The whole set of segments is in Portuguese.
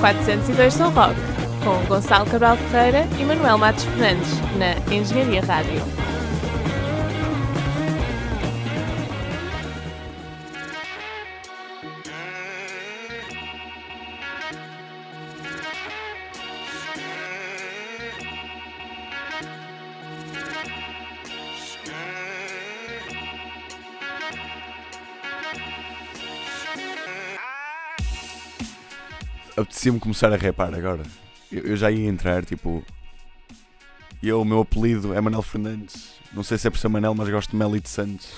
402 São Roque, com Gonçalo Cabral Ferreira e Manuel Matos Fernandes, na Engenharia Rádio. Apetecia-me começar a rapar agora. Eu, eu já ia entrar, tipo. Eu, o meu apelido é Manel Fernandes. Não sei se é por ser Manel, mas gosto de Meli de Santos.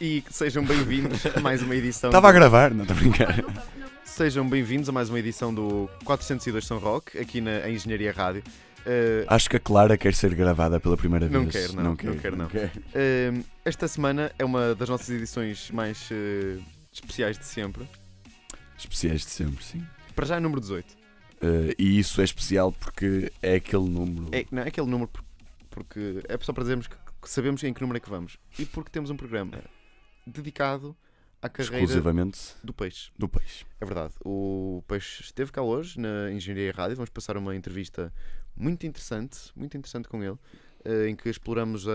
E sejam bem-vindos a mais uma edição. Estava a gravar, não estou a brincar. Sejam bem-vindos a mais uma edição do 402 São Roque, aqui na Engenharia Rádio. Uh, Acho que a Clara quer ser gravada pela primeira Não vez. quer, não, não quer, não. uh, esta semana é uma das nossas edições mais uh, especiais de sempre. Especiais de sempre, sim. Para já é número 18. Uh, e isso é especial porque é aquele número. É, não, é aquele número por- porque é só para dizermos que, que sabemos em que número é que vamos. E porque temos um programa dedicado à carreira exclusivamente do peixe. do peixe. É verdade. O Peixe esteve cá hoje na Engenharia Rádio. Vamos passar uma entrevista muito interessante, muito interessante com ele, eh, em que exploramos a.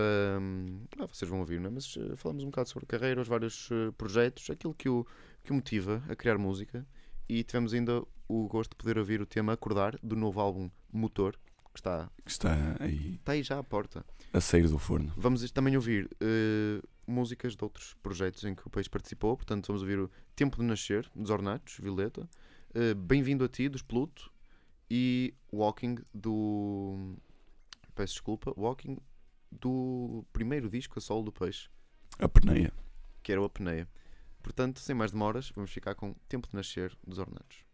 ah, vocês vão ouvir, não é? Mas eh, falamos um bocado sobre a carreira, os vários eh, projetos, aquilo que o, que motiva a criar música. E tivemos ainda o gosto de poder ouvir o tema Acordar do novo álbum Motor, que está, Que está aí está aí já à porta. a sair do forno. Vamos também ouvir eh, músicas de outros projetos em que o Peixe participou. Portanto, vamos ouvir o Tempo de Nascer, dos Ornatos, Violeta. eh, Bem-vindo a Ti, dos Pluto. E Walking, do. Peço desculpa, Walking, do primeiro disco a solo do Peixe, A peneia. que era o Apneia. Portanto, sem mais demoras, vamos ficar com Tempo de Nascer, dos Ornatos.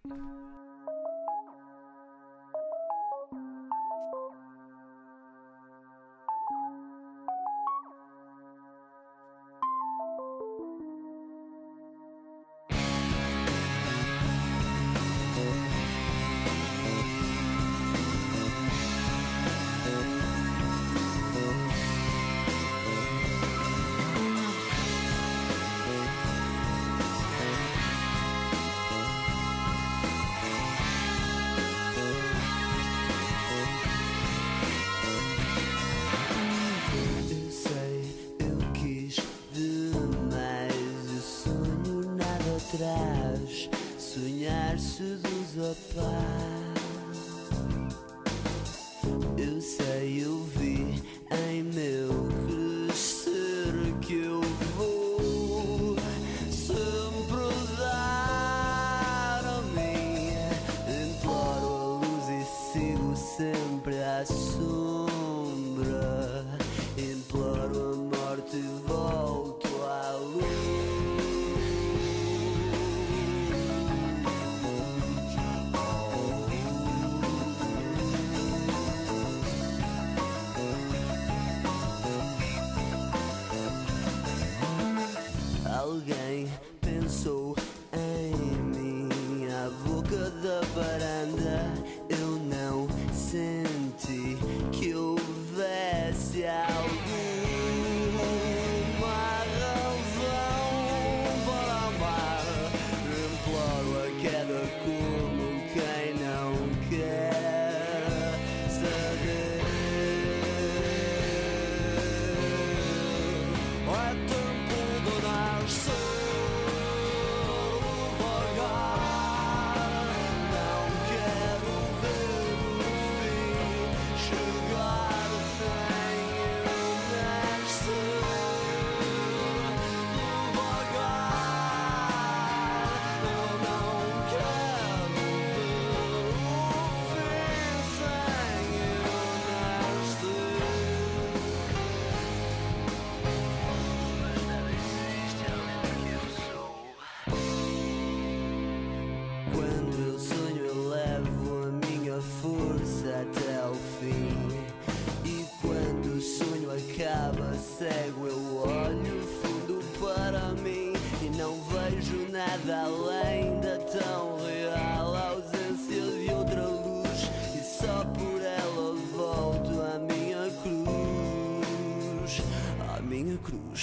minha cruz.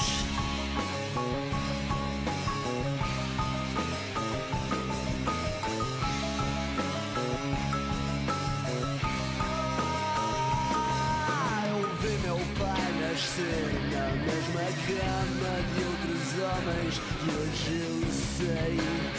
Ah, eu vi meu pai nascer na mesma cama de outros homens e hoje eu sei.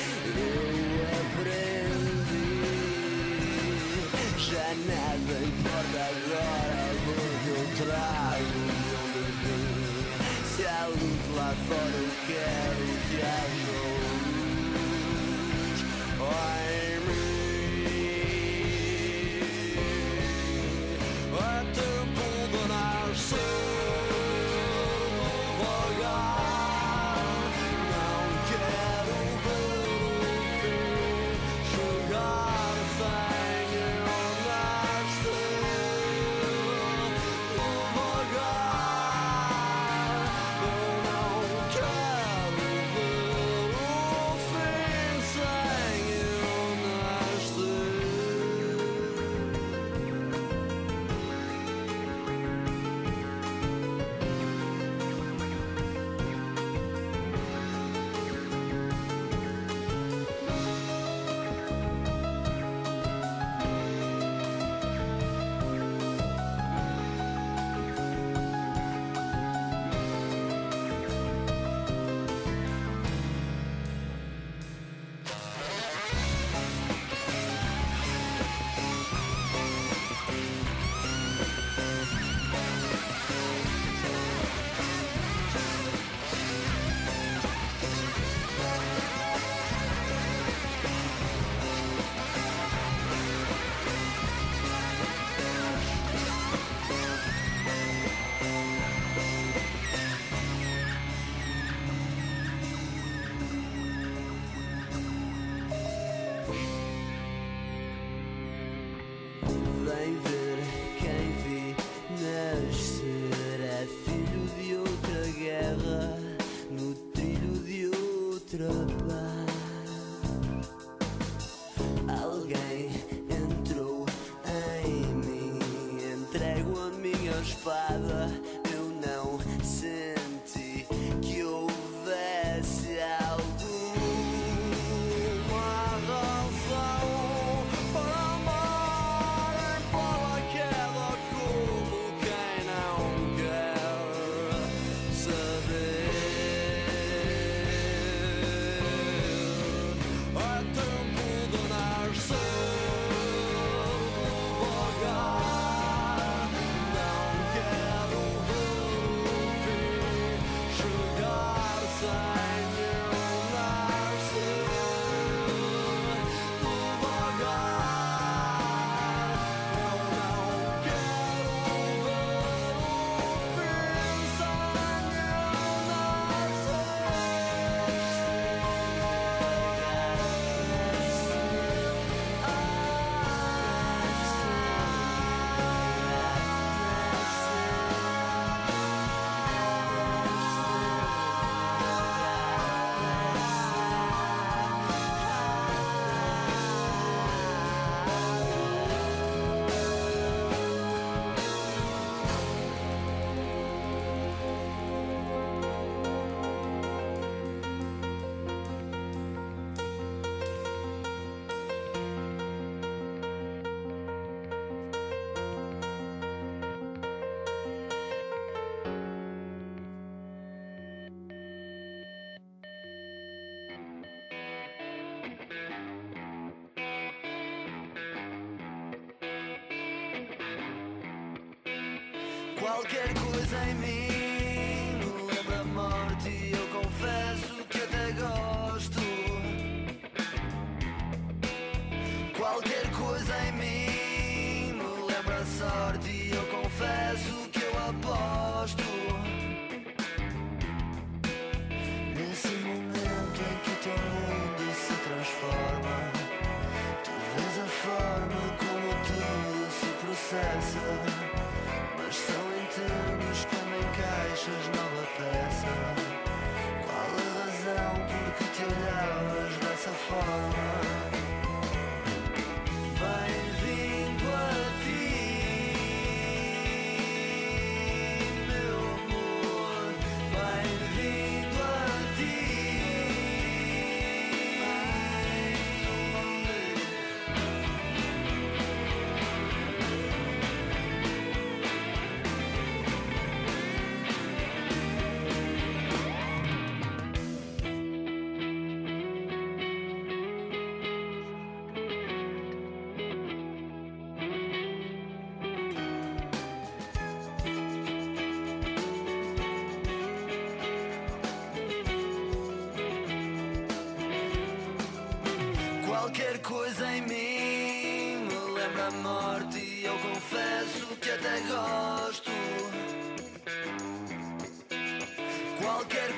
Qualquer coisa em mim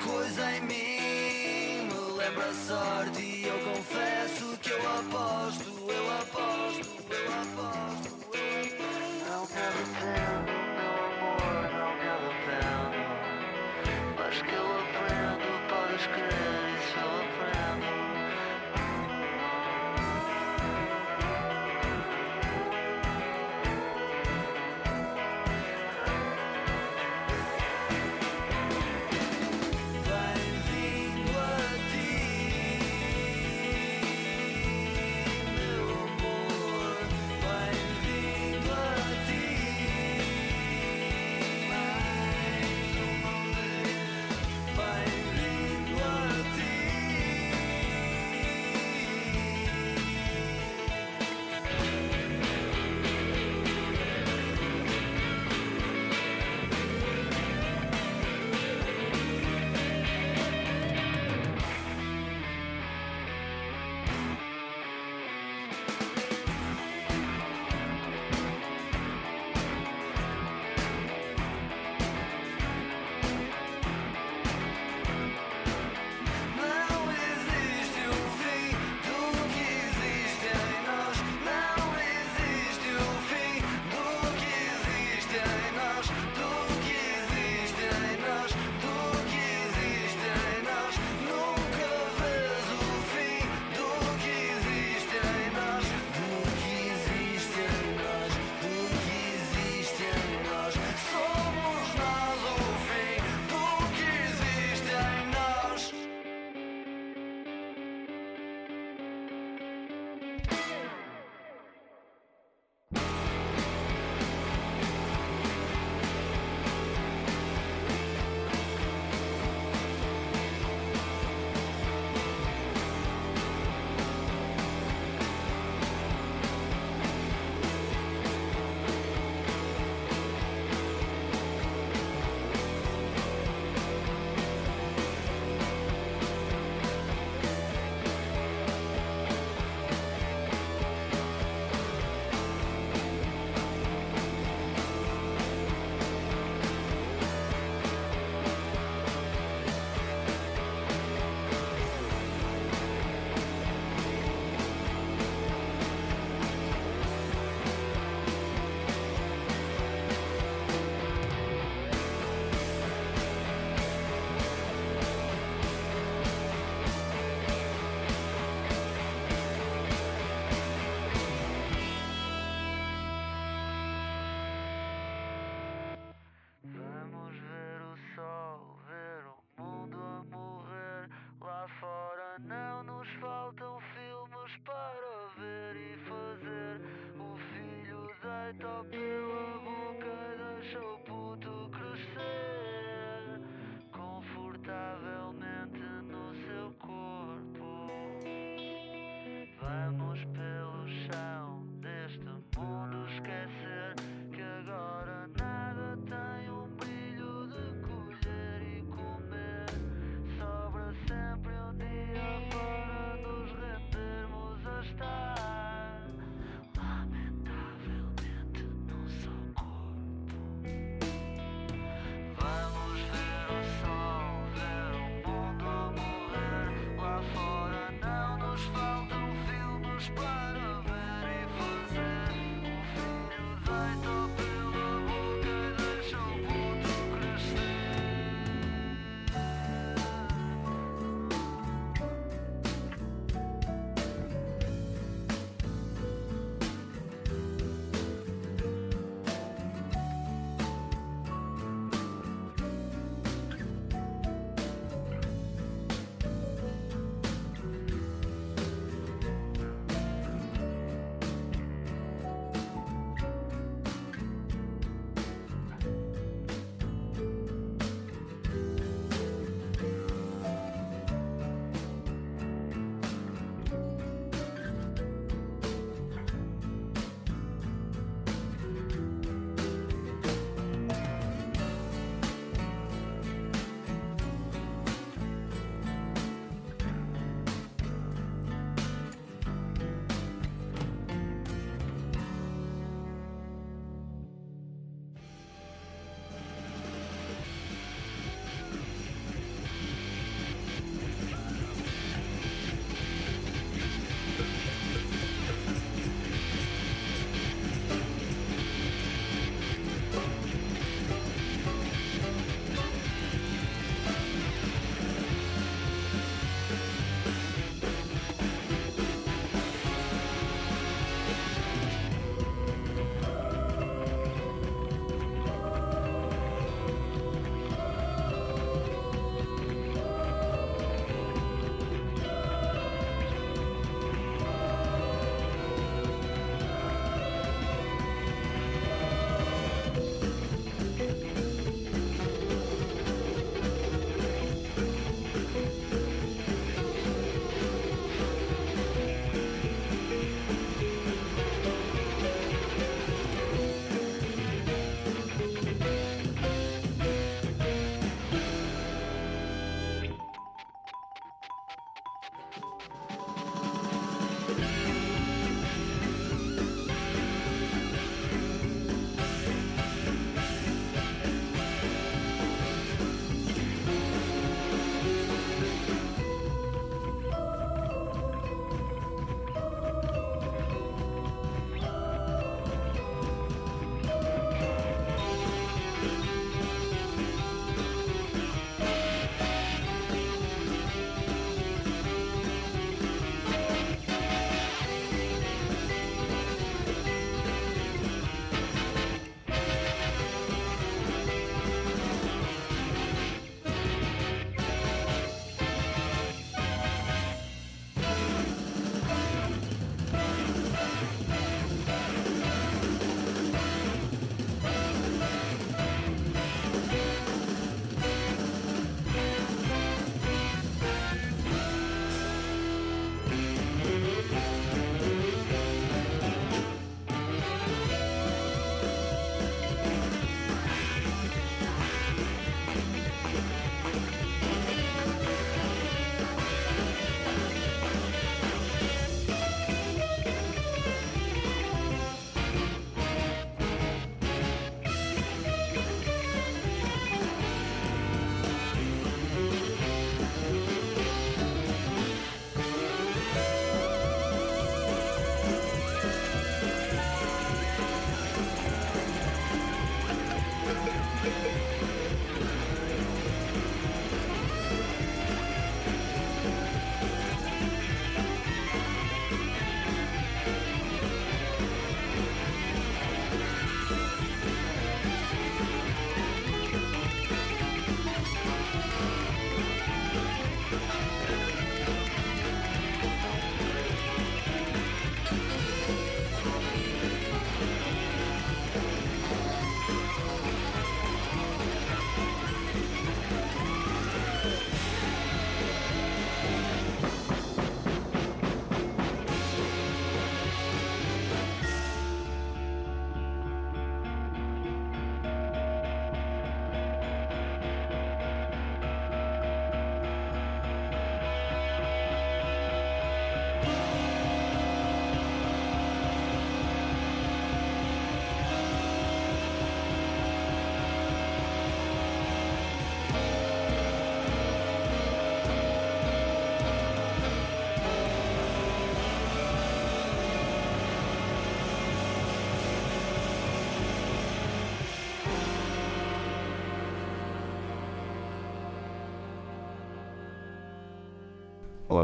coisa em mim me lembra a sorte e eu confesso.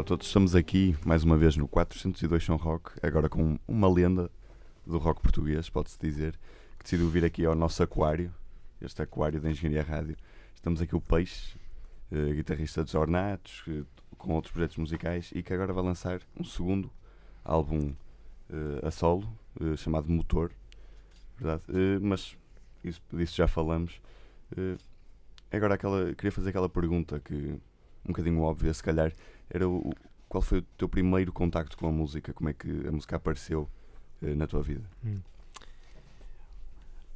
A todos, estamos aqui mais uma vez no 402 São Rock, agora com uma lenda do rock português, pode-se dizer, que decidiu vir aqui ao nosso aquário, este aquário da Engenharia Rádio. Estamos aqui o Peixe, eh, guitarrista dos Ornatos, eh, com outros projetos musicais e que agora vai lançar um segundo álbum eh, a solo, chamado Motor, verdade? Mas isso, disso já falamos. Agora aquela, queria fazer aquela pergunta que um bocadinho óbvia, se calhar, era o, qual foi o teu primeiro contacto com a música? Como é que a música apareceu eh, na tua vida? Hum.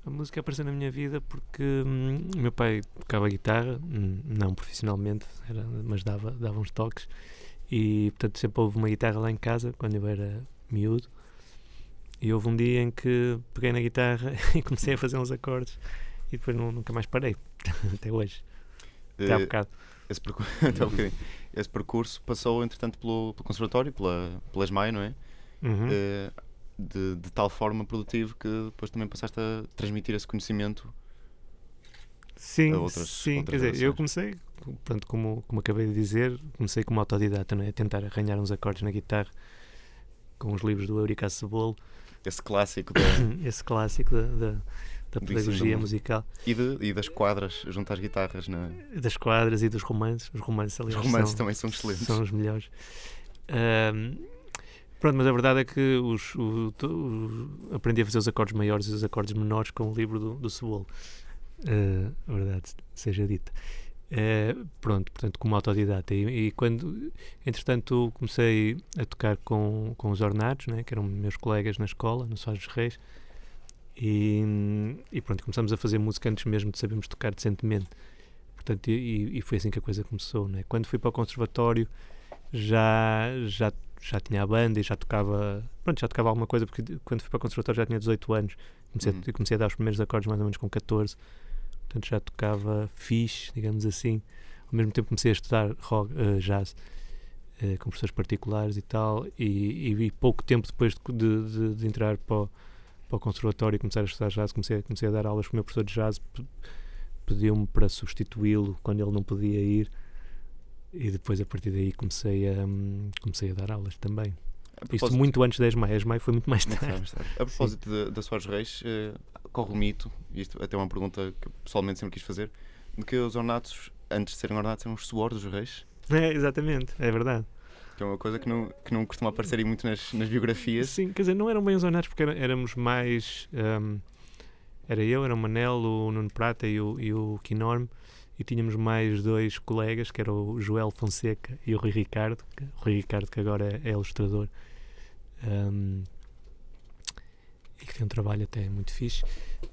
A música apareceu na minha vida porque hum, o meu pai tocava guitarra, hum, não profissionalmente, era- mas dava, dava uns toques. E portanto sempre houve uma guitarra lá em casa quando eu era miúdo. E houve um dia em que peguei na guitarra e comecei a fazer uns acordes e depois nu- nunca mais parei, até hoje, até há Eh, bocado. esse, percu- até um bocadinho. Esse percurso passou, entretanto, pelo, pelo conservatório, pela, pela ESMAI, não é? Uhum. Eh, de, de tal forma produtivo que depois também passaste a transmitir esse conhecimento. Sim, a outras- sim. outras Quer dizer, eu comecei, pronto, como, como acabei de dizer, comecei como autodidata, não é? a tentar arranhar uns acordes na guitarra com os livros do Eurico Cebolo, Esse clássico da, esse clássico da, da, da pedagogia musical, e, de- e das quadras junto às guitarras. Na, das quadras e dos romances. Os romances, os aliás, romances são, também são excelentes. são os melhores. Ahm, pronto, mas a verdade é que os, o- o- aprendi a fazer os acordes maiores e os acordes menores com o livro do, do Cebolo. Ah, a verdade seja dita. Eh, pronto, portanto, como autodidata. E, e quando, entretanto, comecei a tocar com, com os ornatos, né, que eram meus colegas na escola, no Soares dos Reis, e, e pronto, começamos a fazer música antes mesmo de sabermos tocar decentemente. Portanto, e, e foi assim que a coisa começou. Né? Quando fui para o conservatório, já, já, já tinha a banda e já tocava, pronto, já tocava alguma coisa, porque quando fui para o conservatório já tinha 18 anos. Comecei, Uhum. a, comecei a dar os primeiros acordes mais ou menos com 14 portanto já tocava fixe, digamos assim. Ao mesmo tempo comecei a estudar rock, eh, jazz eh, com professores particulares e tal, e, e- pouco tempo depois de, de- de- de entrar para o, para o conservatório e começar a estudar jazz, comecei, a- comecei a dar aulas com o meu professor de jazz, pe- pediu-me para substituí-lo quando ele não podia ir, e depois a partir daí comecei a, hum, comecei a dar aulas também. Isto muito antes da ESMAI, a ESMAI foi muito mais tarde. mais tarde. A propósito de- da Soares Reis, eh, corre o mito, e isto até é uma pergunta que pessoalmente sempre quis fazer, de que os ornatos, antes de serem ornatos, eram os suores dos reis, É, exatamente, é verdade. Que é uma coisa que não, que não costuma aparecer muito nas, nas biografias. Sim, quer dizer, não eram bem os ornatos porque éramos mais. hum, era eu, era o Manel, o Nuno Prata e o, e o Quinorme, e tínhamos mais dois colegas, que era o Joel Fonseca e o Rui Ricardo, que, o Rui Ricardo que agora é, é ilustrador. hum, e que tem um trabalho até muito fixe.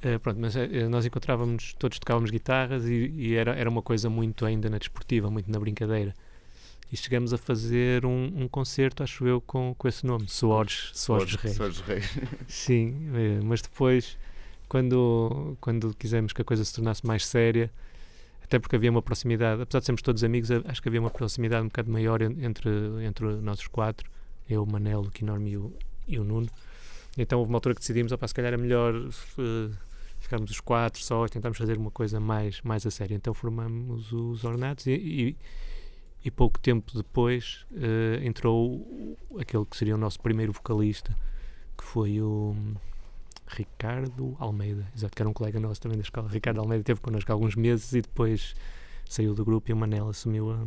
Eh, pronto, mas eh, nós encontrávamos, todos tocávamos guitarras e, e era, era uma coisa muito ainda na desportiva, muito na brincadeira. E chegamos a fazer um, um concerto, acho eu, com, com esse nome, Suores, Suores dos Reis. Dos reis. Sim, eh, mas depois, quando, quando quisemos que a coisa se tornasse mais séria, até porque havia uma proximidade, apesar de sermos todos amigos, a- acho que havia uma proximidade um bocado maior en- entre, entre nós os quatro, eu, o Manel, o Quinorme e o, e o Nuno. Então houve uma altura que decidimos, opá, se calhar é melhor eh, ficarmos os quatro só tentarmos fazer uma coisa mais, mais a sério. Então formamos os Ornatos e, e, e pouco tempo depois eh, entrou aquele que seria o nosso primeiro vocalista, que foi o Ricardo Almeida, exato, que era um colega nosso também da escola. Ricardo Almeida esteve connosco há alguns meses e depois saiu do grupo e o Manel assumiu a-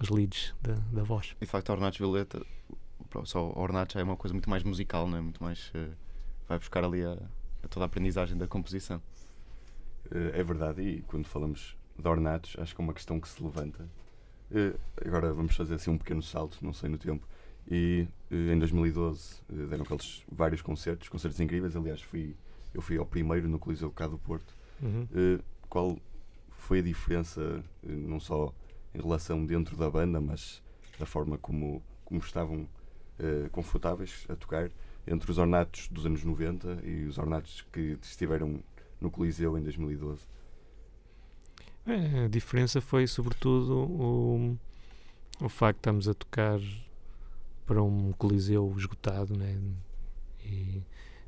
os leads da, da voz. E de facto, Ornatos Violeta, só Ornatos já é uma coisa muito mais musical, não é? Muito mais. eh, vai buscar ali a, a toda a aprendizagem da composição. Eh, É verdade, e quando falamos de ornatos, acho que é uma questão que se levanta. Eh, Agora vamos fazer assim um pequeno salto, não sei no tempo. E eh, em 2012 eh, deram aqueles vários concertos, concertos incríveis. Aliás, fui, eu fui ao primeiro no Coliseu cá do Porto. Uhum. Qual foi a diferença, não só em relação dentro da banda, mas da forma como, como estavam confortáveis a tocar entre os ornatos dos anos 90 e os ornatos que estiveram no Coliseu em 2012? É, a diferença foi sobretudo o, o facto de estarmos a tocar para um coliseu esgotado, né? E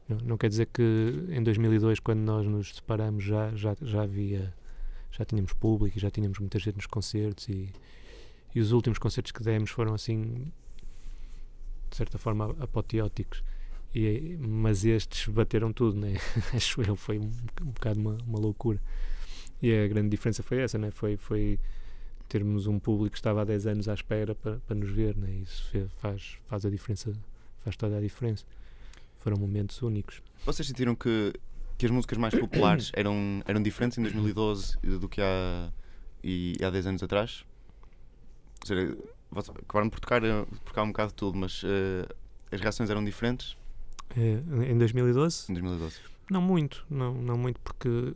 não, não quer dizer que em 2002, quando nós nos separamos, já, já, já havia, já tínhamos público e já tínhamos muita gente nos concertos e, e os últimos concertos que demos foram assim, de certa forma, apoteóticos. E, mas estes bateram tudo, né? acho eu, foi um, um bocado uma, uma loucura. E a grande diferença foi essa, né? foi, foi termos um público que estava há 10 anos à espera para, para nos ver, né? isso faz, faz a diferença, faz toda a diferença. Foram momentos únicos. Vocês sentiram que, que as músicas mais populares eram, eram diferentes em 2012 do que há, e, há 10 anos atrás? Ou seja, acabaram por tocar, eh, por tocar um bocado de tudo, mas eh, as reações eram diferentes Eh, em 2012? em 2012? Não muito, não, não muito, porque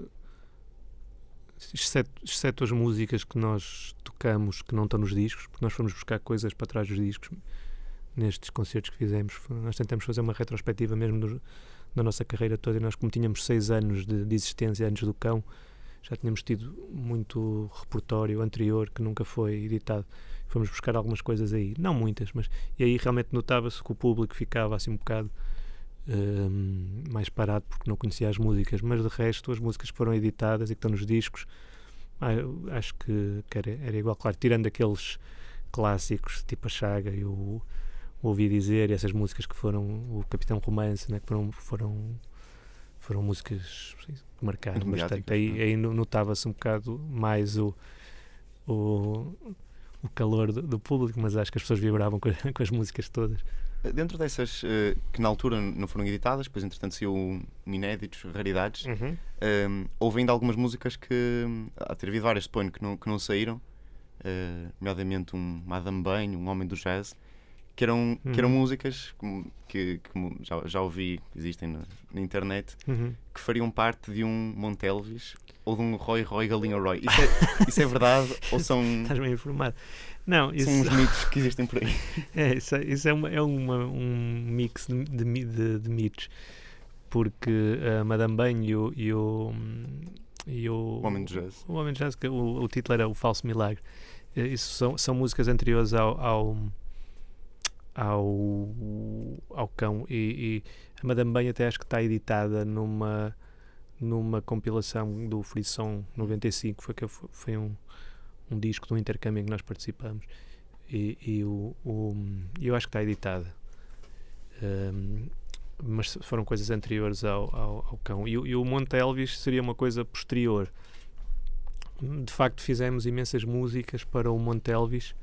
exceto, exceto as músicas que nós tocamos que não estão nos discos, porque nós fomos buscar coisas para trás dos discos nestes concertos que fizemos. Nós tentamos fazer uma retrospectiva mesmo do- da nossa carreira toda e nós, como tínhamos seis anos de, de existência antes do cão, já tínhamos tido muito repertório anterior que nunca foi editado. Fomos buscar algumas coisas aí, não muitas, mas e aí realmente notava-se que o público ficava assim um bocado hum, mais parado porque não conhecia as músicas, mas de resto as músicas que foram editadas e que estão nos discos ah, acho que, que era, era igual, claro, tirando aqueles clássicos tipo a Chaga e o, Ouvi Dizer e essas músicas que foram o Capitão Romance, né, que foram, foram, foram músicas que marcaram bastante. mediáticas, Aí, aí no- notava-se um bocado mais o, o, o calor do, do público, mas acho que as pessoas vibravam com as músicas todas. Eh, Dentro dessas eh, que na altura não foram editadas, depois entretanto saiu inéditos, raridades, Um, houve ainda algumas músicas que hum, há de ter havido várias suponho que não, que não saíram, uh, nomeadamente um Madame Bem, um Homem do Jazz, que eram, que eram Uhum. músicas que, que, que já, já ouvi, existem na, na internet, Uhum. que fariam parte de um Montelvis ou de um Roy Roy Galinha Roy. Isso é, isso é verdade ou são, Estás bem informado. Não, isso, são uns mitos que existem por aí? É, isso, é- isso é, uma, é uma- um mix de, de, de- de mitos. Porque a Madame Bem e o. E o, e o, O Homem do Jazz. o Homem do Jazz, que o, o título era O Falso Milagre. Eh, Isso são, são músicas anteriores ao. ao ao, ao cão e, e a Madame Bem até acho que está editada numa numa compilação do Frisson 95 foi, que foi, um, um disco de um intercâmbio em que nós participamos. E, e o, o- eu acho que está editada Ahm, mas foram coisas anteriores ao, ao, ao cão. E, e o Monte Elvis seria uma coisa posterior. De facto fizemos imensas músicas para o Monte Elvis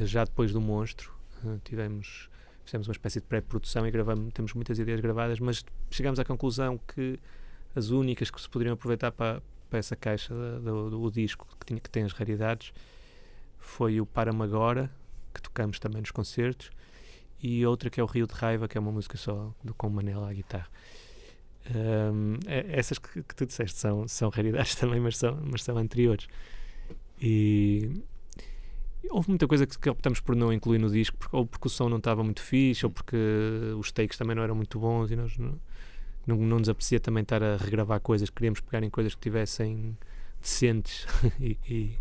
já depois do Monstro. Eh, tivemos fizemos uma espécie de pré-produção e gravamos temos muitas ideias gravadas mas chegamos à conclusão que as únicas que se poderiam aproveitar para, para essa caixa da- do, do disco que, tinha, que tem as raridades foi o Para-me Agora, que tocamos também nos concertos, e outra que é o Rio de Raiva, que é uma música só do, com Manela à guitarra. Ahm, é- essas que, que tu disseste são, são raridades também, mas são, mas são anteriores. E houve muita coisa que, que optamos por não incluir no disco, porque, ou porque o som não estava muito fixe, ou porque os takes também não eram muito bons e nós não, não, não nos apetecia também estar a regravar coisas, queríamos pegar em coisas que tivessem decentes e, e,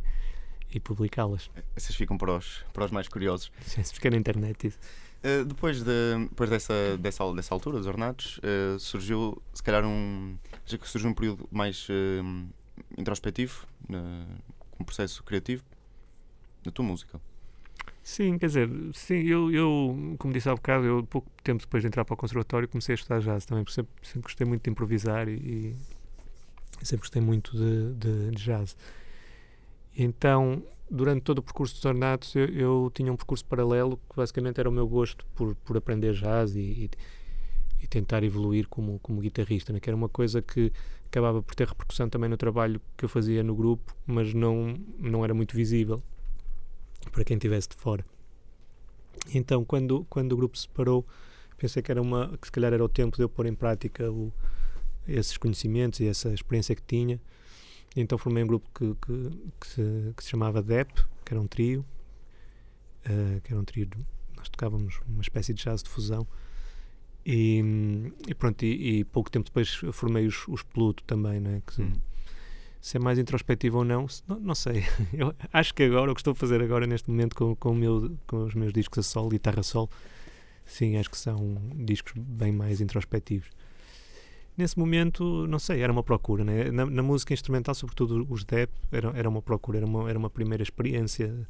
e publicá-las. Essas ficam para os, para os mais curiosos. Se ficar na internet isso. Uh, depois de, depois dessa, dessa, dessa altura, dos ornatos, uh, surgiu se calhar um. Já que surgiu um período mais uh, introspectivo, com um processo criativo, na tua música. Sim, quer dizer, sim, eu, eu, como disse há bocado, eu pouco tempo depois de entrar para o conservatório comecei a estudar jazz também, porque sempre, sempre gostei muito de improvisar e, e sempre gostei muito de, de, de jazz. Então, durante todo o percurso dos ornatos, eu, eu tinha um percurso paralelo que basicamente era o meu gosto por, por aprender jazz e, e, e tentar evoluir como, como guitarrista, né? que era uma coisa que acabava por ter repercussão também no trabalho que eu fazia no grupo, mas não, não era muito visível para quem estivesse de fora. Então, quando, quando o grupo se separou, pensei que, era uma, que se calhar era o tempo de eu pôr em prática o, esses conhecimentos e essa experiência que tinha. Então formei um grupo que, que, que, se, que se chamava DEP, que era um trio, uh, que era um trio, de, nós tocávamos uma espécie de jazz de fusão. E, e pronto, e, e, pouco tempo depois formei os, os Pluto também, né? que, Uhum. Se é mais introspectivo ou não, não, não sei. Eu acho que agora, o que estou a fazer agora neste momento com, com, meu, com os meus discos a solo, guitarra solo, sim, acho que são discos bem mais introspectivos. Nesse momento, não sei, era uma procura, né? na, na música instrumental, sobretudo os DEP, era, era uma procura, era uma, era uma primeira experiência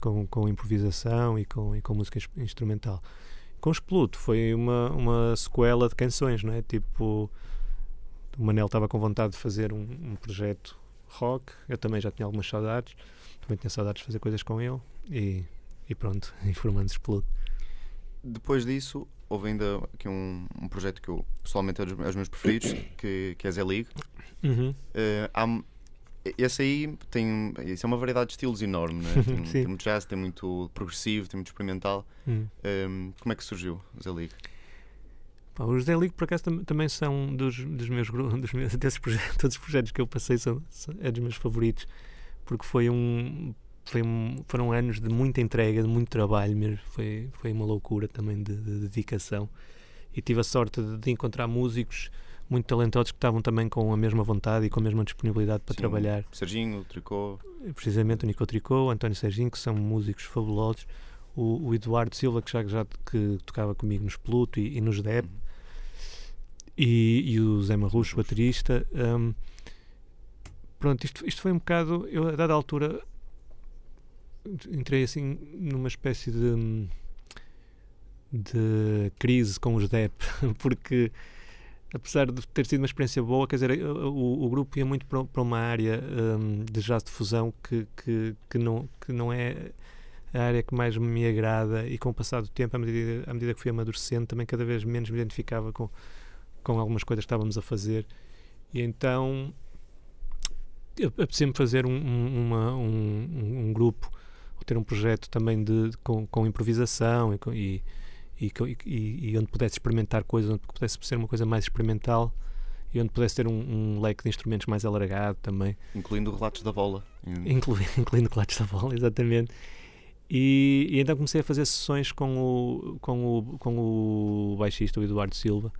com, com improvisação e com, e com música ins- instrumental. Com o Expluto foi uma, uma sequela de canções, não é? Tipo, o Manel estava com vontade de fazer um, um projeto rock, eu também já tinha algumas saudades, também tinha saudades de fazer coisas com ele e, e pronto, e formando Expluto. Depois disso, houve ainda aqui um, um projeto que eu pessoalmente é dos, é dos meus preferidos, que, que é Zé League. Uhum. Eh, há esse aí tem isso é uma variedade de estilos enorme, né? tem, tem muito jazz, tem muito progressivo, tem muito experimental. Uhum. Ehm, como é que surgiu Zé League? Pá, os Zé League, por acaso, tam- também são dos, dos meus grupos, dos meus, desses projetos, todos os projetos que eu passei são, são- é dos meus favoritos, porque foi um, foi um, foram anos de muita entrega, de muito trabalho mesmo, foi, foi uma loucura também de, de dedicação. E tive a sorte de, de encontrar músicos muito talentosos que estavam também com a mesma vontade e com a mesma disponibilidade para Sim. trabalhar Serginho, Tricô, precisamente o Nico Tricô, o António Serginho, que são músicos fabulosos, o, o Eduardo Silva, que já, já que tocava comigo nos Pluto e, e nos Deb, Uhum. E, e o Zé Marrucho, baterista. hum, pronto, isto, isto foi um bocado. Eu, a dada altura, entrei assim numa espécie de. de crise com os Deb, porque. Apesar de ter sido uma experiência boa, quer dizer, o, o grupo ia muito para, uma área hum, de jazz de fusão que, que, que, não, que não é a área que mais me agrada e com o passar do tempo, à medida, à medida que fui amadurecendo, também cada vez menos me identificava com, com algumas coisas que estávamos a fazer. E então apeteceu-me fazer um, um, uma, um, um grupo, ou ter um projeto também de, de- com, com improvisação e, e, e, e- onde pudesse experimentar coisas, onde pudesse ser uma coisa mais experimental e onde pudesse ter um, um leque de instrumentos mais alargado também. incluindo relatos da bola. Inclui, incluindo Clatos da Bola, exatamente. E, e então comecei a fazer sessões com o, com o, com o baixista, o Eduardo Silva,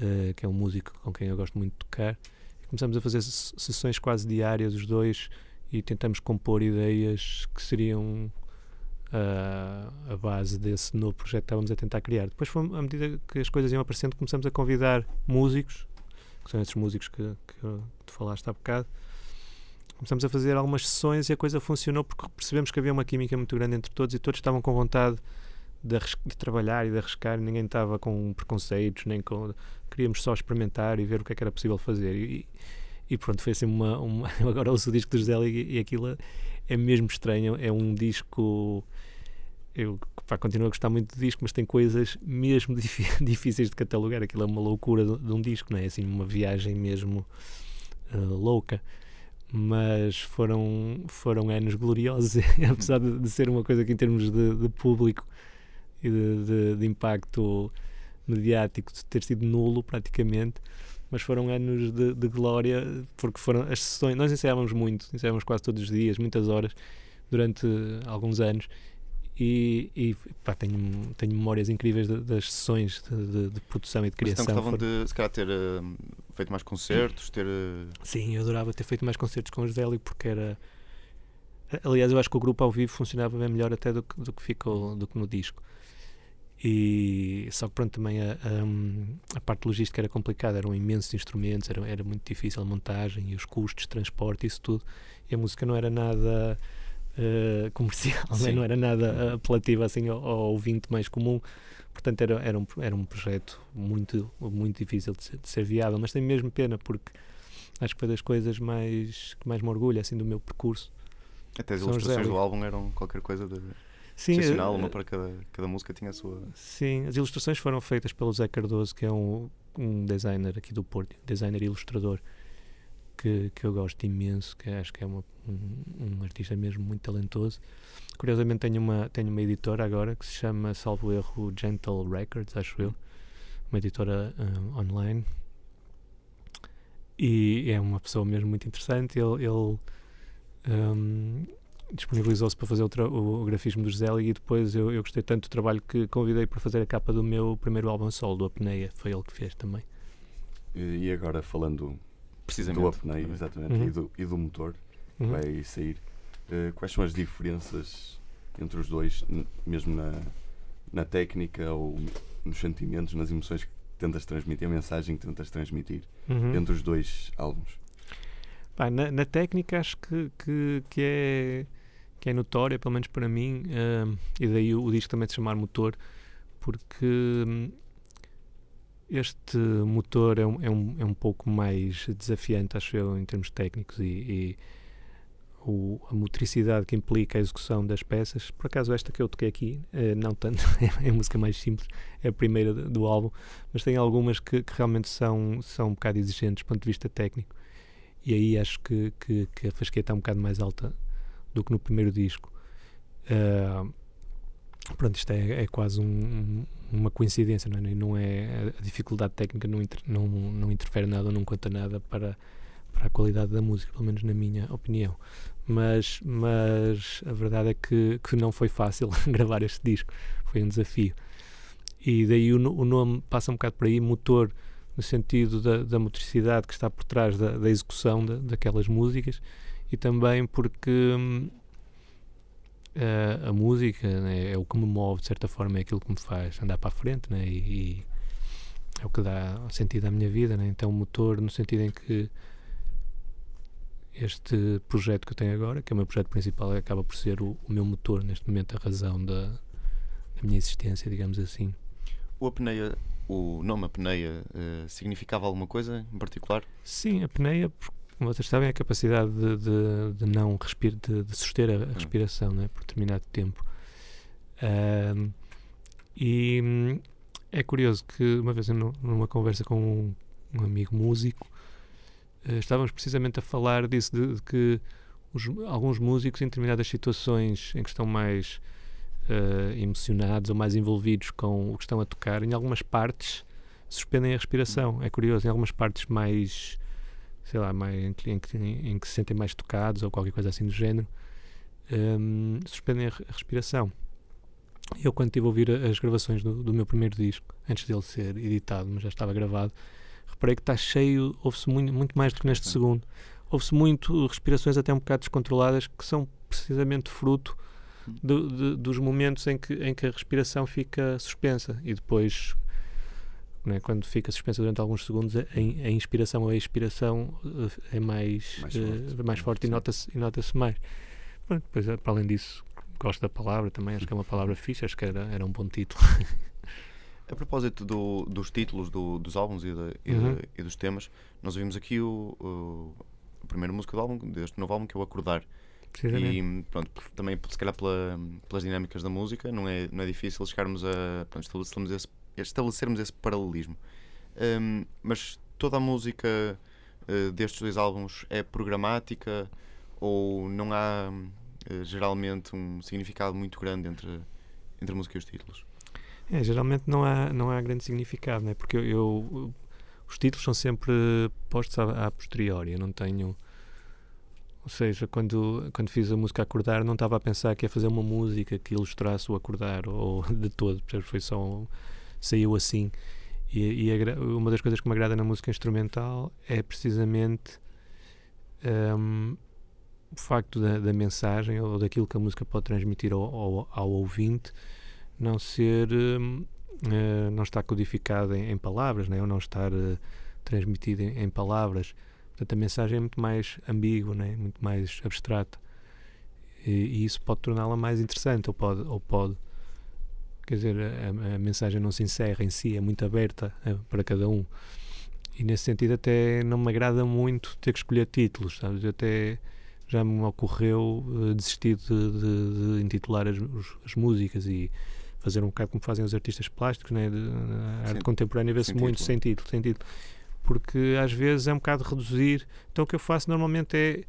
eh, que é um músico com quem eu gosto muito de tocar. E começamos a fazer sessões quase diárias, os dois, e tentamos compor ideias que seriam ah, a base desse novo projeto que estávamos a tentar criar. Depois, foi, à medida que as coisas iam aparecendo, começamos a convidar músicos, que são esses músicos que, que tu falaste há bocado, começamos a fazer algumas sessões e a coisa funcionou porque percebemos que havia uma química muito grande entre todos e todos estavam com vontade de, de trabalhar e de arriscar, ninguém estava com preconceitos, nem com. Queríamos só experimentar e ver o que é que era possível fazer. E, e pronto, foi assim uma. uma agora ouço o disco do José Liga e aquilo é mesmo estranho. É um disco. Eu pá, continuo a gostar muito do disco, mas tem coisas mesmo difí- difíceis de catalogar. Aquilo é uma loucura de, de um disco, não é? Assim, uma viagem mesmo ah, louca mas foram, foram anos gloriosos, apesar de, de ser uma coisa que em termos de, de público e de, de- de impacto mediático de ter sido nulo praticamente, mas foram anos de, de glória porque foram as sessões, nós ensaiávamos muito, ensaiávamos quase todos os dias, muitas horas durante alguns anos e, e pá, tenho, tenho memórias incríveis de- das sessões de, de- produção e de Mas então criação. gostavam Foram- de se calhar ter eh, feito mais concertos, ter. eh, Sim, eu adorava ter feito mais concertos com os Zélio porque era. Aliás, eu acho que o grupo ao vivo funcionava bem melhor até do que, do que ficou do que no disco. E só que pronto, também a, a, a parte logística era complicada, eram imensos instrumentos, era, era muito difícil a montagem e os custos transporte, isso tudo. E a música não era nada eh, comercial, né? Não era nada apelativo assim ao, ao ouvinte mais comum. Portanto, era, era, um, era um projeto muito, muito difícil de ser, de ser viável, mas tem mesmo pena porque acho que foi das coisas mais que mais me orgulho assim do meu percurso. Até as São ilustrações Zélio. do álbum eram qualquer coisa de Sim, excepcional, eh, uma para cada, cada música tinha a sua. Sim, as ilustrações foram feitas pelo Zé Cardoso, que é um, um designer aqui do Porto, designer e ilustrador que, que eu gosto imenso, que acho que é uma, um, um artista mesmo muito talentoso. Curiosamente tenho uma, tenho uma editora agora que se chama, salvo erro, Gentle Records, acho eu, uma editora ah, online. E é uma pessoa mesmo muito interessante. Ele, ele hum, disponibilizou-se para fazer o, tra- o grafismo do José e depois eu, eu gostei tanto do trabalho que convidei para fazer a capa do meu primeiro álbum solo, do Apneia. Foi ele que fez também. E e agora falando Precisamente. do apneia, exatamente, Uhum. e, do, e do motor que Uhum. vai sair, eh, quais são as diferenças entre os dois, n- mesmo na, na técnica ou nos sentimentos, nas emoções que tentas transmitir, a mensagem que tentas transmitir Uhum. entre os dois álbuns? Pá, na, na técnica acho que, que, que é que é notória, pelo menos para mim, uh, e daí o, o disco também se chamar Motor, porque hum, este motor é um, é, um, é um pouco mais desafiante, acho eu, em termos técnicos e, e o, a motricidade que implica a execução das peças. Por acaso, esta que eu toquei aqui, eh, não tanto, é a música mais simples, é a primeira do álbum, mas tem algumas que, que, realmente são, são um bocado exigentes do ponto de vista técnico. E aí acho que, que, que a fasqueta é um bocado mais alta do que no primeiro disco. Uh, pronto, isto é, é quase um, uma coincidência, não é? Não é a dificuldade técnica não, inter, não, não interfere nada, não conta nada para, para a qualidade da música, pelo menos na minha opinião. Mas, mas a verdade é que, que não foi fácil gravar este disco, foi um desafio. E daí o, o nome passa um bocado por aí, motor, no sentido da, da motricidade que está por trás da, da execução de, daquelas músicas e também porque hum, a, a música né, é o que me move, de certa forma, é aquilo que me faz andar para a frente né, e, e é o que dá sentido à minha vida. Né? Então, o motor, no sentido em que este projeto que eu tenho agora, que é o meu projeto principal, acaba por ser o, o meu motor, neste momento, a razão da, da minha existência, digamos assim. O apneia, o nome apneia, uh, significava alguma coisa em particular? Sim, apneia, como vocês sabem, é a capacidade de, de, de não respirar, de, de suster a, a hum. respiração né, por determinado tempo. Uh, e hum, é curioso que uma vez numa conversa com um, um amigo músico uh, estávamos precisamente a falar disso de, de que os, alguns músicos em determinadas situações em que estão mais uh, emocionados ou mais envolvidos com o que estão a tocar, em algumas partes suspendem a respiração. Hum. É curioso, em algumas partes mais sei lá, mais, em, em, em, em, que se sentem mais tocados ou qualquer coisa assim do género, um, suspendem a, a, respiração. Eu, quando estive a ouvir as gravações do, do, meu primeiro disco, antes dele ser editado, mas já estava gravado, reparei que está cheio, ouve-se muito, muito mais do que neste segundo. Ouve-se muito respirações até um bocado descontroladas que são precisamente fruto do, de, dos momentos em que, em que a respiração fica suspensa e depois né? quando fica suspensa durante alguns segundos, a, a inspiração ou a expiração eh, é mais, mais forte, uh, mais forte e nota-se nota mais. Pronto, depois, eh, para além disso, gosto da palavra também, acho que é uma palavra fixe, acho que era, era um bom título. A propósito do, dos títulos do, dos álbuns e, de, e, uhum. de, e, dos temas, nós ouvimos aqui o, o, a primeira música do álbum, deste novo álbum, que é o Acordar. E pronto, também se calhar pela, pelas dinâmicas da música, não é, não é difícil chegarmos a pronto, estabelecermos esse estabelecermos esse paralelismo. Um, mas toda a música uh, destes dois álbuns é programática ou não há uh, geralmente um significado muito grande entre, entre a música e os títulos? É, geralmente não há, não há grande significado, né? porque eu, eu os títulos são sempre postos a, a posteriori. Eu não tenho. Ou seja, quando, quando fiz a música Acordar, não estava a pensar que ia fazer uma música que ilustrasse o acordar ou de todo, foi só saiu assim. E, e uma das coisas que me agrada na música instrumental é precisamente um, o facto da, da, mensagem ou daquilo que a música pode transmitir ao, ao, ao ouvinte não ser. Um, uh, não estar codificado em, em, palavras, né? ou não estar uh, transmitido em, em, palavras. Portanto, a mensagem é muito mais ambígua, né? muito mais abstrata. E, e isso pode torná-la mais interessante, ou pode, ou pode Quer dizer, a, a, mensagem não se encerra em si, é muito aberta é, para cada um. E nesse sentido, até não me agrada muito ter que escolher títulos, sabes? Eu até já me ocorreu uh, desistir de, de, de intitular as, as, músicas e fazer um bocado como fazem os artistas plásticos, né? De, na arte Sim, contemporânea vê-se muito sem título, sem título. Porque às vezes é um bocado reduzir. Então o que eu faço normalmente é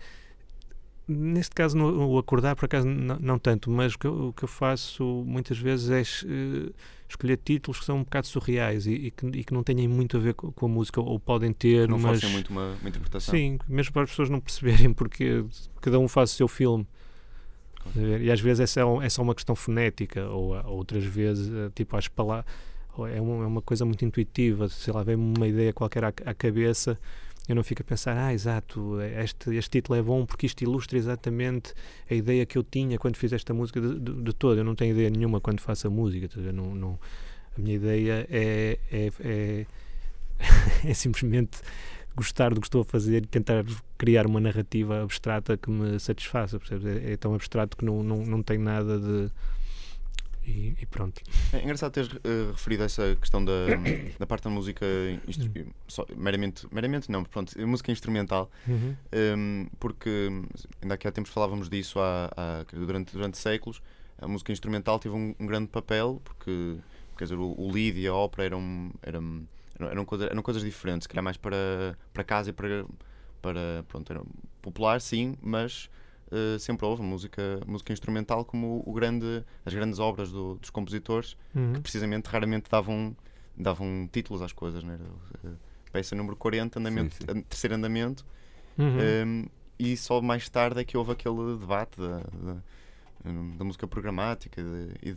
Neste caso, no, o acordar, por acaso, não, não tanto, mas o que, eu, o que, eu, faço muitas vezes é uh, escolher títulos que são um bocado surreais e, e, que, e, que, não têm muito a ver com, com a música, ou podem ter, não mas... Muito uma, uma, interpretação. Sim, mesmo para as pessoas não perceberem, porque cada um faz o seu filme. E às vezes é só, é só uma questão fonética, ou, ou outras vezes, eh, tipo, as palavras... É uma, é uma coisa muito intuitiva, sei lá, vem-me uma ideia qualquer à, à cabeça eu não fico a pensar, ah, exato, este, este título é bom porque isto ilustra exatamente a ideia que eu tinha quando fiz esta música de, de, de toda. Eu não tenho ideia nenhuma quando faço a música. Não, não, a minha ideia é, é, é, é simplesmente gostar do que estou a fazer e tentar criar uma narrativa abstrata que me satisfaça? É, é tão abstrato que não, não, não tem nada de. E, e pronto. É engraçado teres eh, referido essa questão da, da parte da música instru- só- meramente, meramente não, pronto, música instrumental, um, porque ainda aqui há tempos falávamos disso há, há- durante, durante séculos. A música instrumental teve um, um grande papel, porque quer dizer, o, o lead e a ópera eram, eram, eram, eram, coisa- eram coisas diferentes, que era mais para, para casa e para, para pronto, era popular, sim, mas eh, sempre houve música, música instrumental como o grande, as grandes obras do- dos compositores Uhum. que precisamente raramente davam, davam títulos às coisas. Né? Eh, Peça número 40, andamento, Sim, sim. terceiro andamento, Uhum. um, e só mais tarde é que houve aquele debate da, da, da música programática de-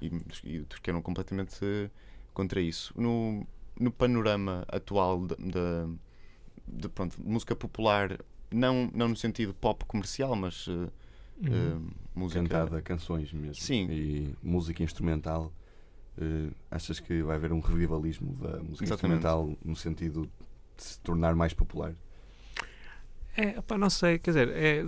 e, de- e que eram completamente contra isso. No, no panorama atual da, da- de, pronto, música popular, não, não no sentido pop comercial, mas eh, Uhum. eh, música. Cantada, canções mesmo. Sim. E música instrumental. eh, achas que vai haver um revivalismo da música Exatamente. instrumental no sentido de se tornar mais popular? É, pá, não sei, quer dizer, é,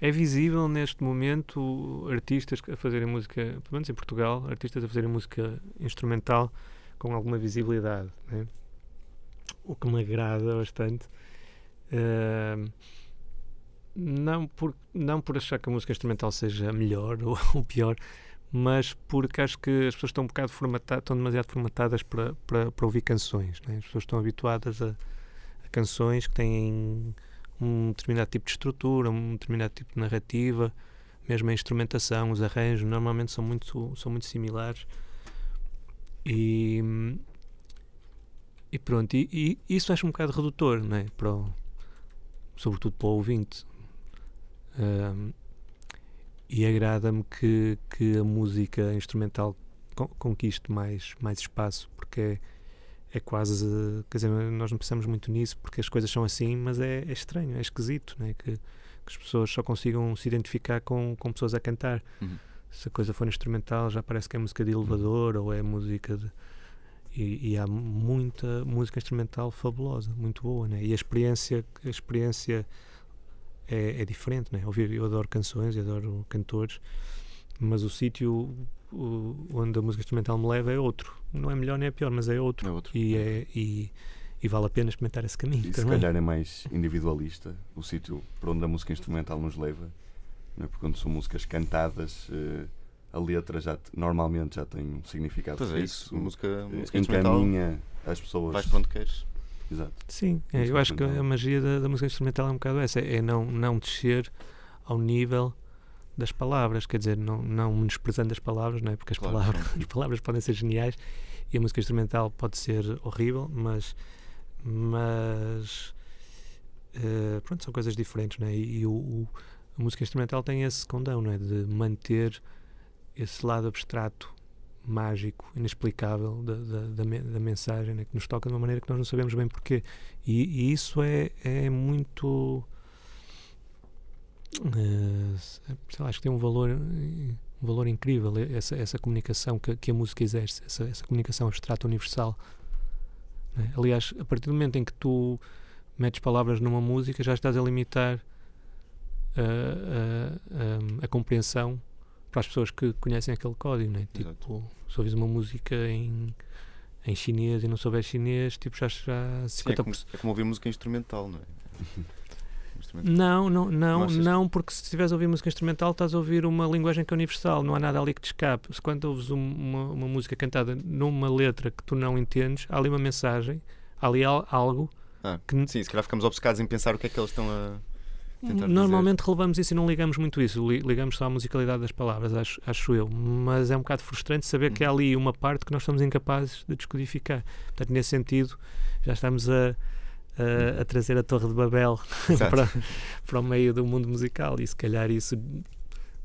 é visível neste momento artistas a fazerem música, pelo menos em Portugal, artistas a fazerem música instrumental com alguma visibilidade, né? o que me agrada bastante. Hum, não, por, não por achar que a música instrumental seja melhor ou, ou pior, mas porque acho que as pessoas estão um bocado formatadas, estão demasiado formatadas para, para, para ouvir canções. né? As pessoas estão habituadas a, a canções que têm um determinado tipo de estrutura, um determinado tipo de narrativa, mesmo a instrumentação, os arranjos, normalmente são muito, são muito similares. E, e pronto, e, e isso acho um bocado redutor, não é? Para o- sobretudo para o ouvinte. E agrada-me que, que a música instrumental con- conquiste mais, mais espaço, porque é, é quase. Quer dizer, nós não pensamos muito nisso porque as coisas são assim, mas é, é estranho, é esquisito, né? que, que as pessoas só consigam se identificar com, com pessoas a cantar. Uhum. Se a coisa for instrumental, já parece que é música de elevador ou é música de. E, e há muita música instrumental fabulosa, muito boa, né? E a experiência, a experiência é, é diferente, né? Ouvir, eu adoro canções, eu adoro cantores, mas o sítio onde a música instrumental me leva é outro. Não é melhor nem é pior, mas é outro. É outro. E, é, e, e vale a pena experimentar esse caminho E se também. calhar é mais individualista o sítio para onde a música instrumental nos leva, não é? porque quando são músicas cantadas, eh, a letra já te- normalmente já tem um significado Pois é fixo, isso. Música, eh, música instrumental. encaminha as pessoas. Vais para onde queres. Exato. Sim, é, eu acho que a magia da, da música instrumental é um bocado essa, é não, não descer ao nível das palavras, quer dizer, não, não menosprezando as palavras, não é? porque as, Claro, palavras, as palavras podem ser geniais e a música instrumental pode ser horrível, mas, mas eh, pronto, são coisas diferentes, não é? E, e o, o- a música instrumental tem esse condão, não é? De manter esse lado abstrato, mágico, inexplicável da, da, da, me- da mensagem, né? que nos toca de uma maneira que nós não sabemos bem porquê. E, e isso é, é muito. eh, sei lá, acho que tem um valor, eh, um valor incrível, eh, essa, essa comunicação que, que a música exerce, essa, essa comunicação abstrata universal. né? Aliás, a partir do momento em que tu metes palavras numa música, já estás a limitar a, a, a, a compreensão para as pessoas que conhecem aquele código, né? Exato. Tipo, se ouvis uma música em, em chinês e não souberes chinês, tipo, já, já Sim, é, 50%. como, é como ouvir música instrumental, não é? Não, não, não, achas? não, porque se estiveres a ouvir música instrumental, estás a ouvir uma linguagem que é universal, não há nada ali que te escape. Se quando ouves um- uma, uma música cantada numa letra que tu não entendes, há ali uma mensagem, há ali al- algo Ah, que Sim, se calhar ficamos obcecados em pensar o que é que eles estão a. Normalmente relevamos isso e não ligamos muito isso, li- ligamos só à musicalidade das palavras, acho, acho eu. Mas é um bocado frustrante saber que há ali uma parte que nós somos incapazes de descodificar. Portanto, nesse sentido, já estamos a, a, a trazer a Torre de Babel para, para o meio do mundo musical e se calhar isso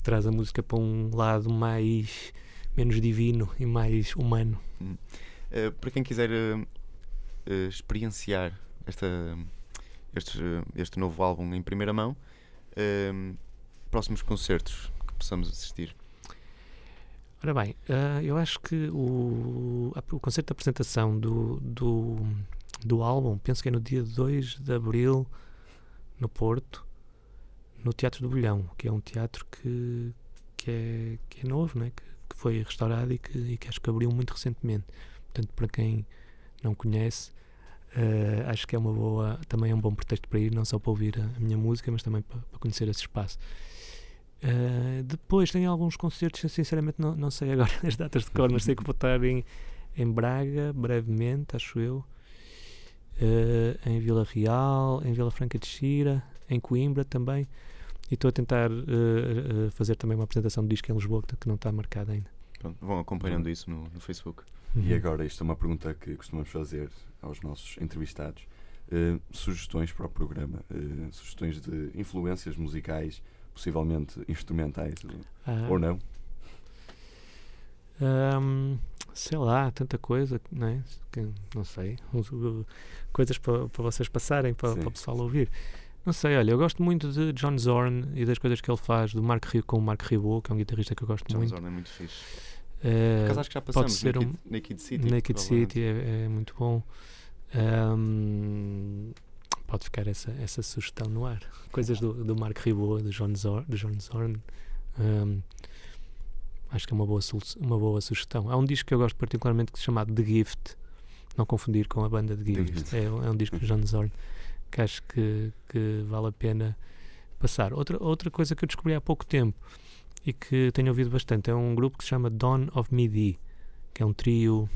traz a música para um lado mais menos divino e mais humano. Eh, para quem quiser eh, eh, experienciar esta, este, este novo álbum em primeira mão, eh, próximos concertos que possamos assistir. Ora bem, ah, eu acho que o, o concerto de apresentação do, do, do álbum, penso que é no dia 2 de Abril, no Porto, no Teatro do Bolhão, que é um teatro que, que, é, que é novo, né? que, que foi restaurado e que, e que acho que abriu muito recentemente. Portanto, para quem não conhece, eh, acho que é uma boa, também é um bom pretexto para ir, não só para ouvir a, a minha música, mas também para, para conhecer esse espaço. Eh, depois tem alguns concertos, eu sinceramente não, não sei agora as datas de cor, mas sei que vou estar em, em Braga brevemente, acho eu, eh, em Vila Real, em Vila Franca de Xira, em Coimbra também. E estou a tentar fazer também uma apresentação de disco em Lisboa que, não está marcada ainda. Pronto, vão acompanhando isso no, no Facebook. E Uhum. agora, isto é uma pergunta que costumamos fazer aos nossos entrevistados. Eh, sugestões para o programa, eh, sugestões de influências musicais, possivelmente instrumentais Ah, ou não. Ahm, sei lá, tanta coisa, não é? Que, não sei. uh, Coisas para, para vocês passarem, para, para o pessoal ouvir. Não sei, olha, eu gosto muito de John Zorn e das coisas que ele faz, do Mark Rio com o Mark Ribot, que é um guitarrista que eu gosto John muito. Zorn é muito fixe. Por acaso acho que já passamos ser Naked, um- Naked City. Naked. City é, é muito bom. Ahm, pode ficar essa, essa sugestão no ar. Coisas do, do Mark Ribot, do John Zorn. Do John Zorn. Ahm, acho que é uma boa, uma boa sugestão. Há um disco que eu gosto particularmente que se chama The Gift. Não confundir com a banda The Gift. Gift. É, um- é um disco do John Zorn que acho que, que vale a pena passar. Outra, outra coisa que eu descobri há pouco tempo e que tenho ouvido bastante é um grupo que se chama Dawn of Midi, que é um trio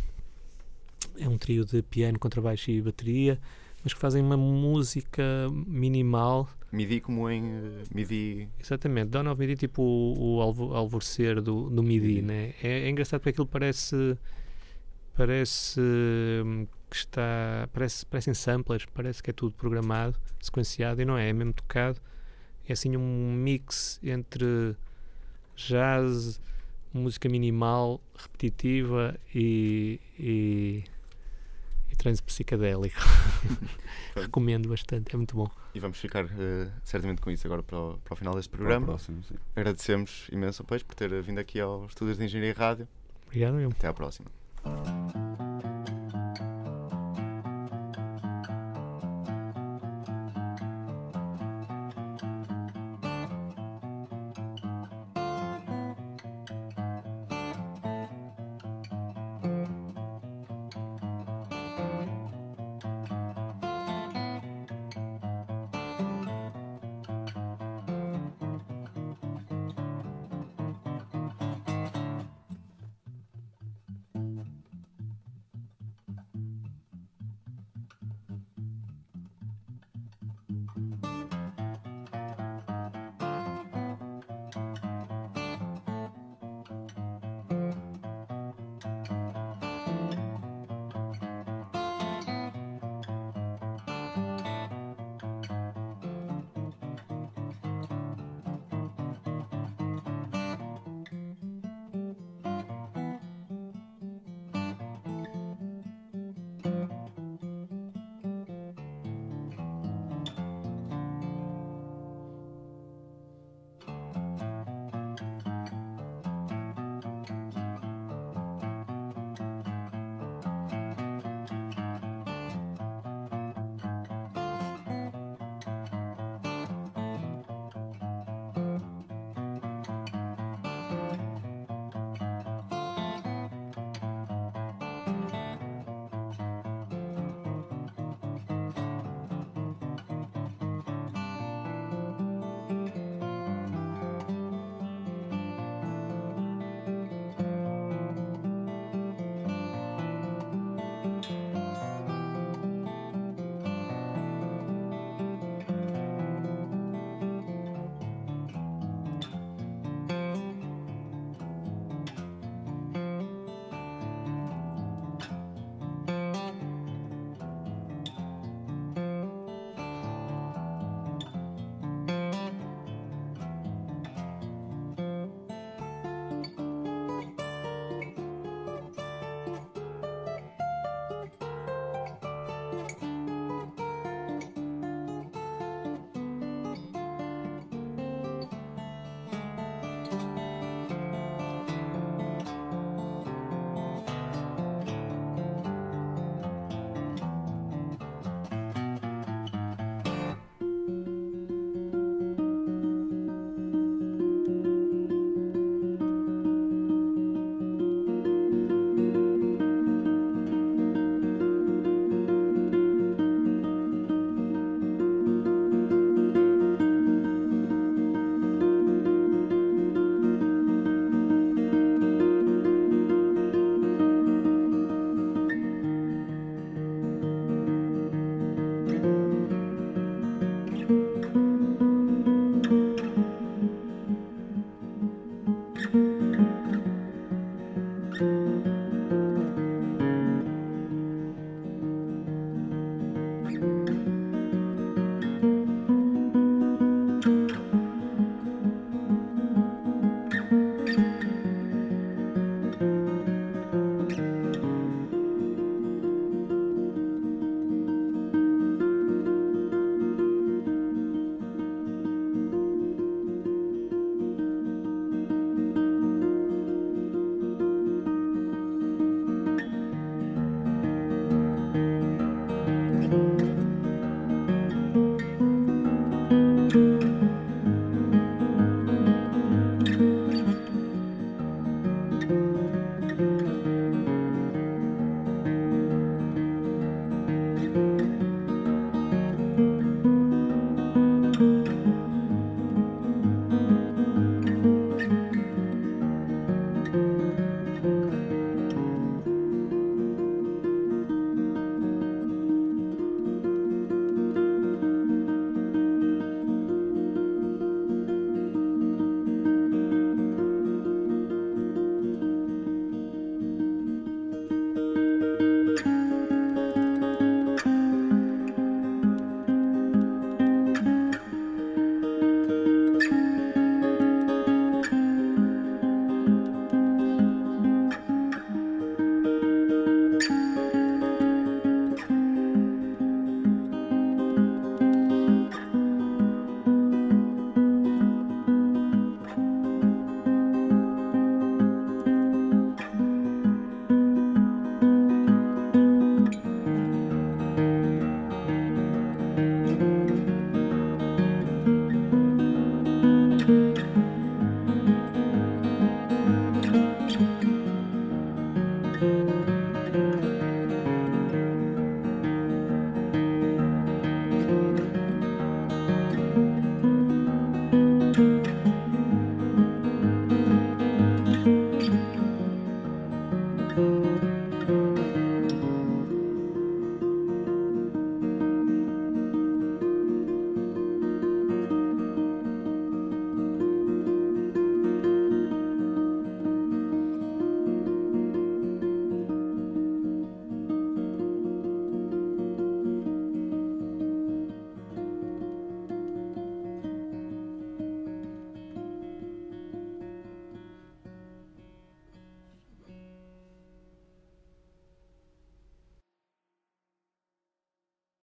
é um trio de piano, contrabaixo e bateria, mas que fazem uma música minimal. Midi como em eh, Midi. Exatamente, Dawn of Midi, tipo o, o alvo- alvorecer do, do Midi, Midi. né? É, é engraçado porque aquilo parece parece hum, que está parece parecem samplers, parece que é tudo programado, sequenciado e não é, é mesmo tocado. É assim um mix entre jazz, música minimal, repetitiva e, e, e trance psicadélico. Recomendo bastante, é muito bom. E vamos ficar eh, certamente com isso agora para o, para o final deste Para o programa. próximo, sim. Agradecemos imenso ao Peixe por ter vindo aqui aos estúdios de Engenharia e Rádio. Obrigado, eu. Até à próxima.